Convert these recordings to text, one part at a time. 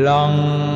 lòng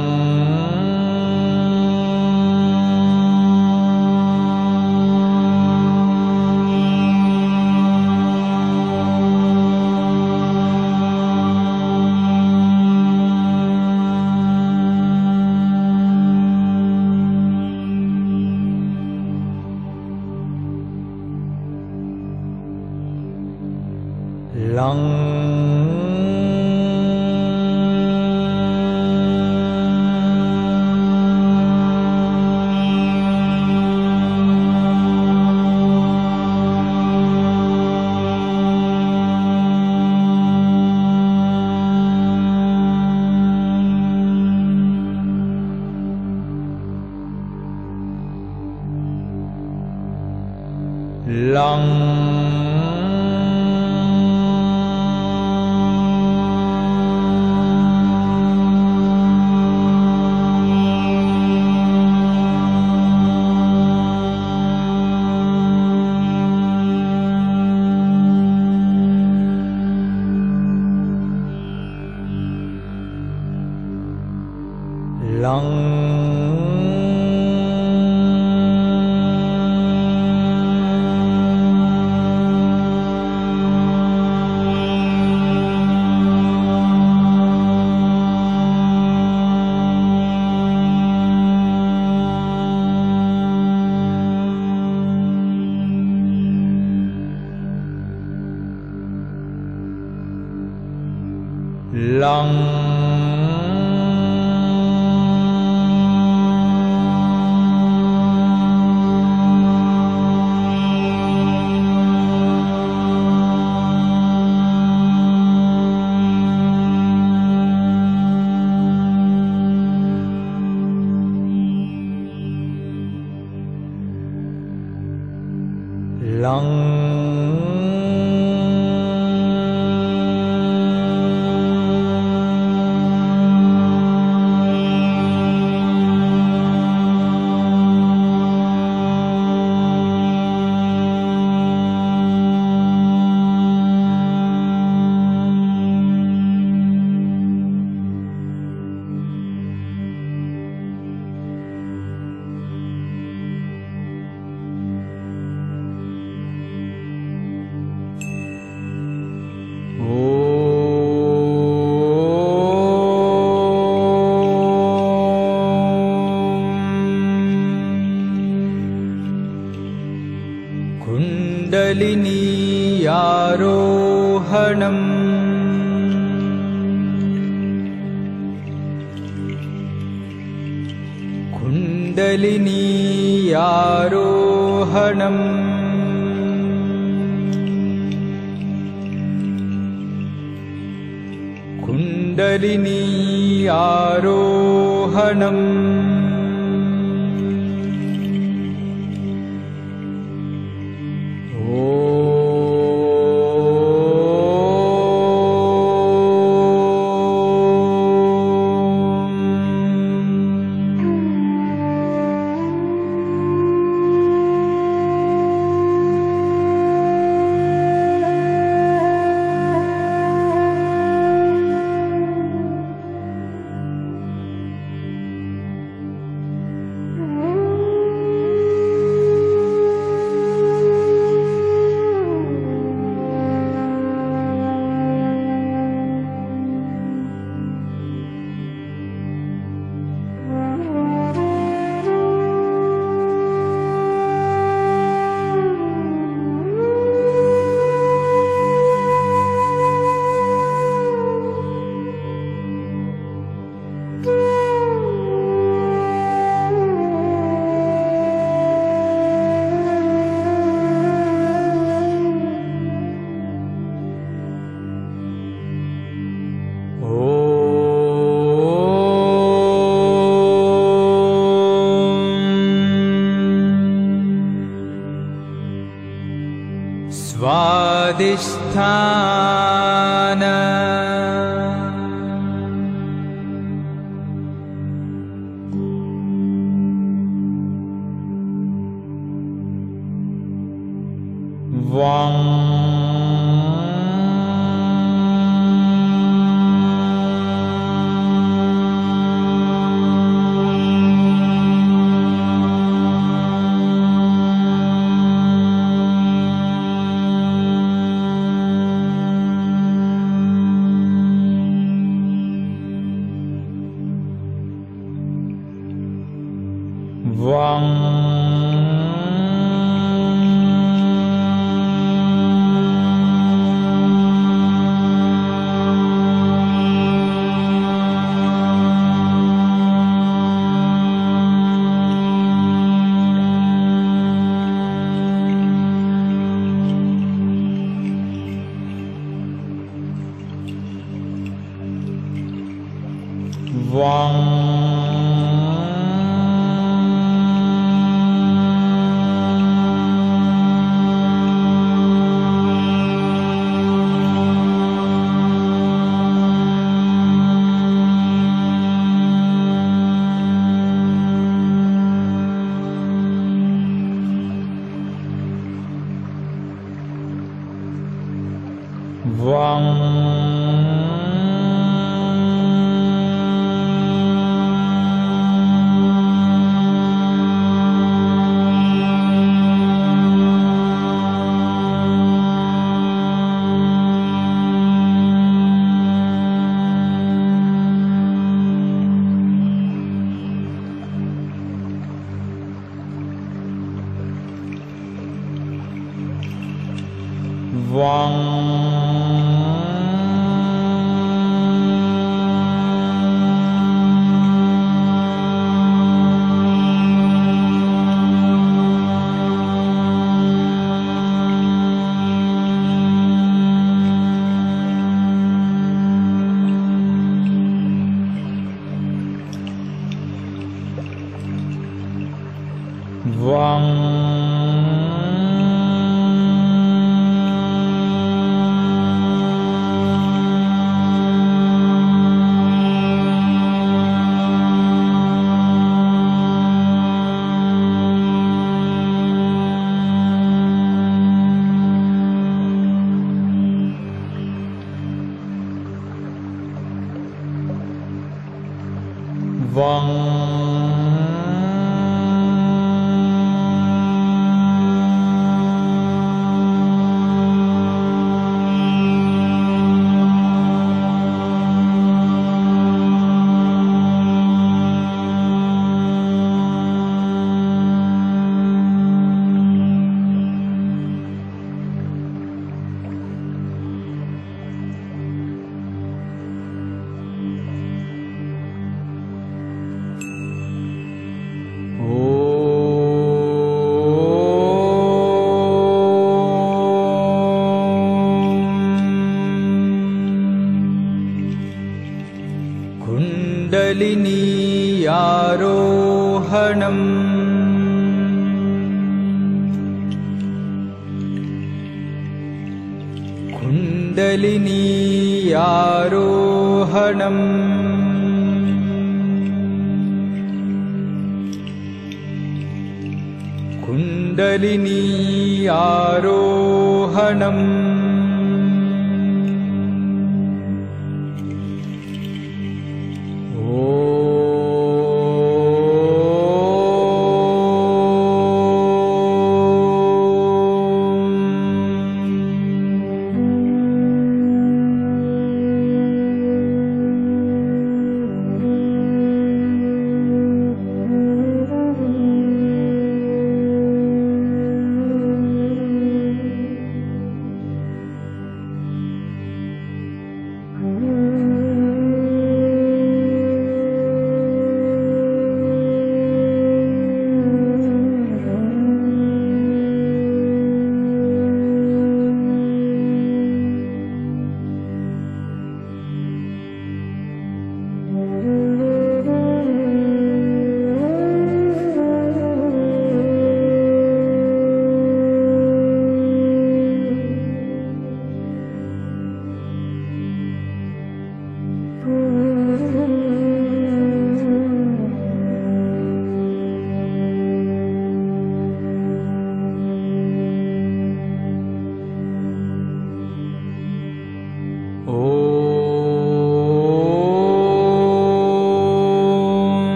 刚 kardeş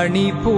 பணி பூ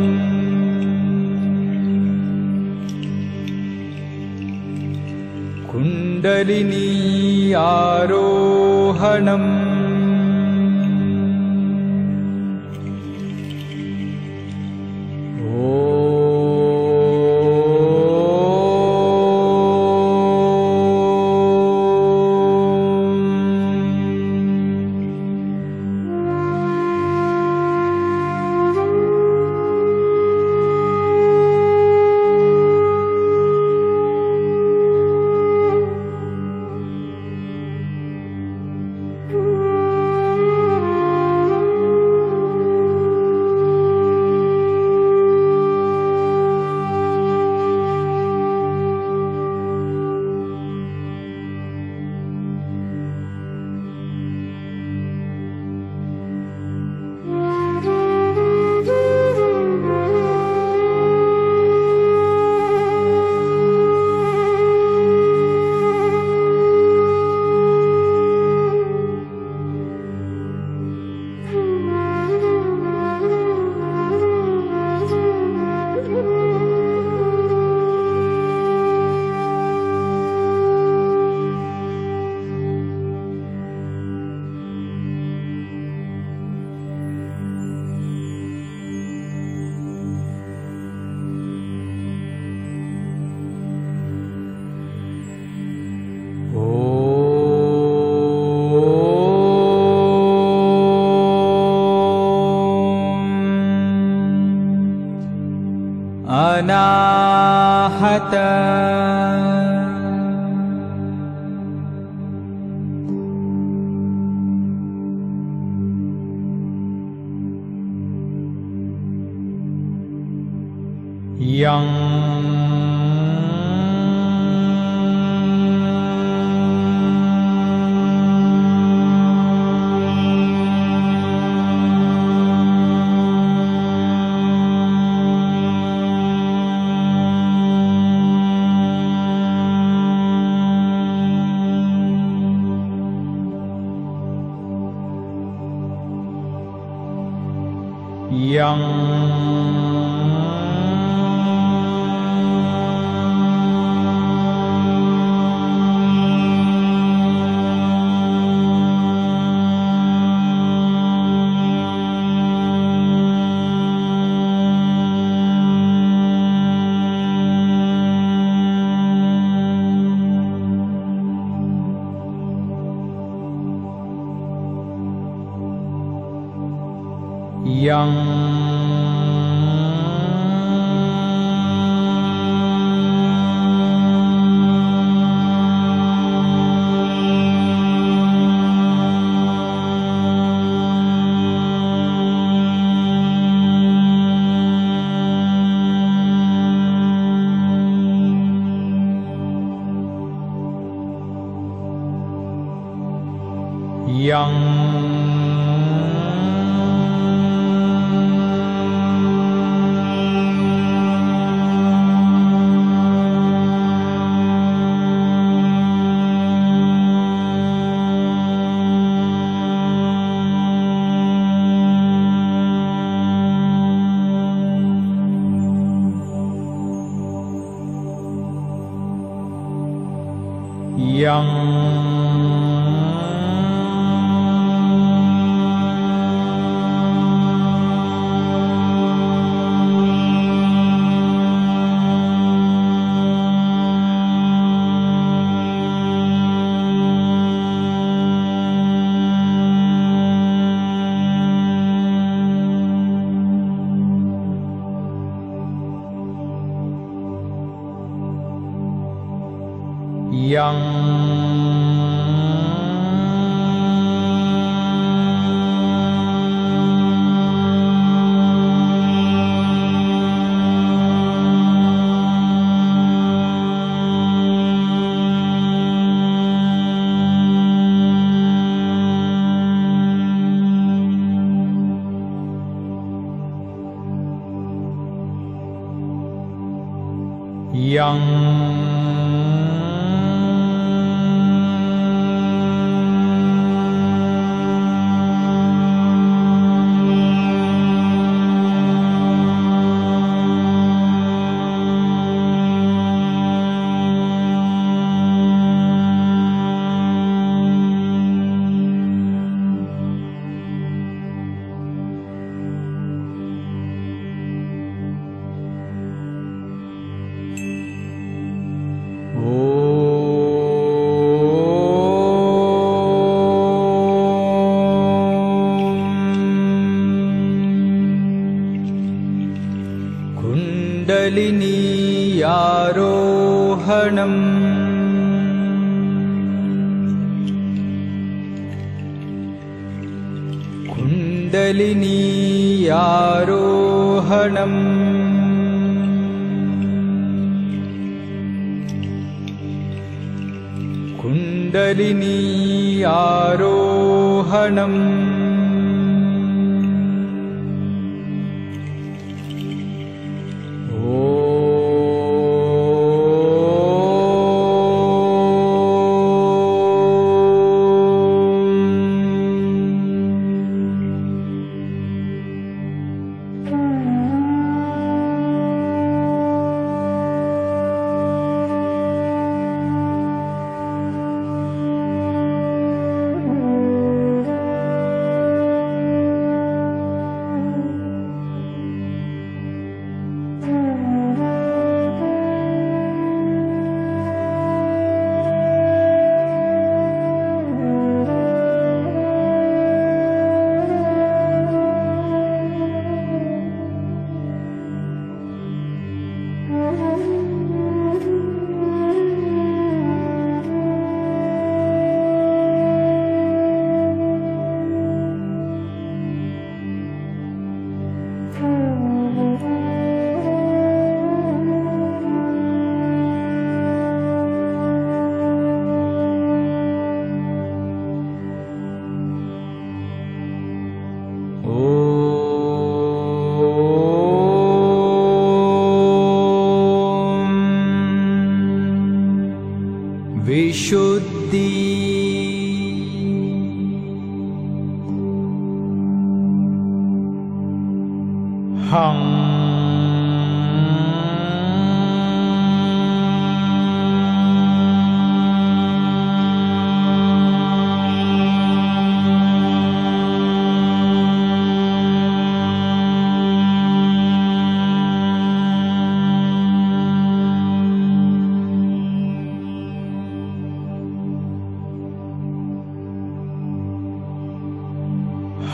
कुण्डलिनीयारोहणम् कुण्डलिनीयारोहणम् 央央。रोहणम् कुन्दरिनी आरोहणम्।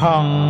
कुण्डलिनीयारोहणम्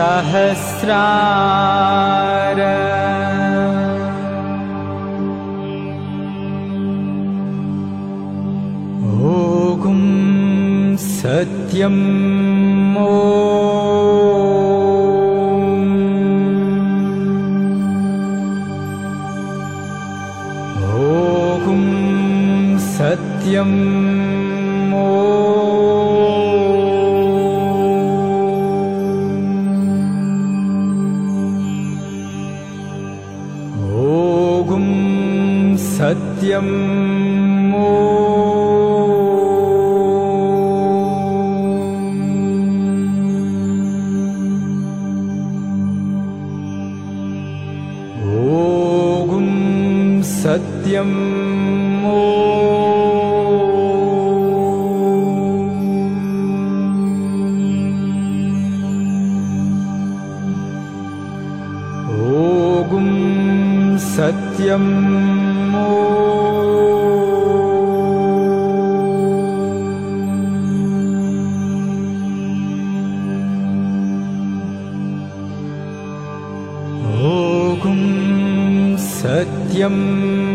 सहस्रार। ॐ सत्यं ॐ सत्यं सत्यं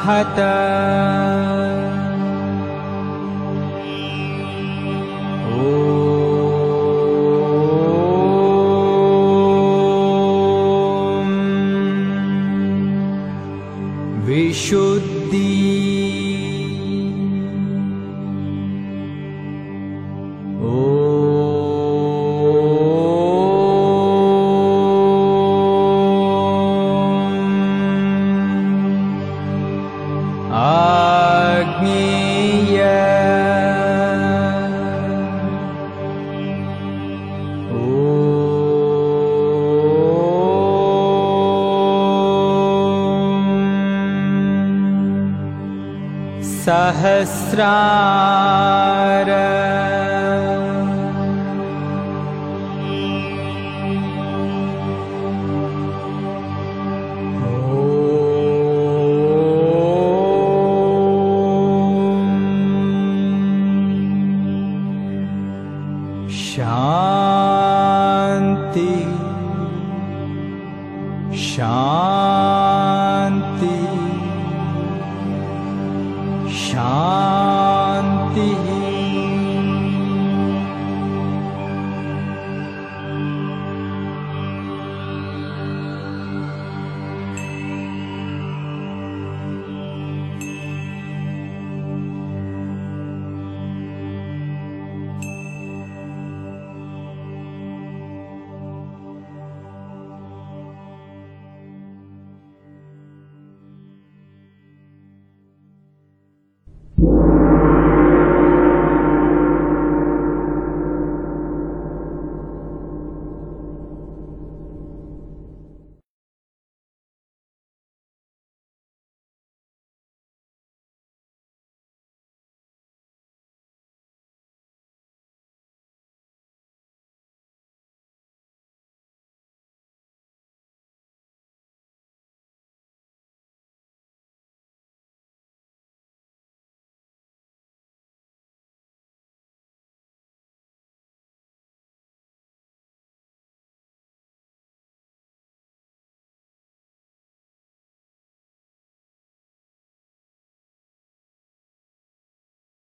Mahatah. 强。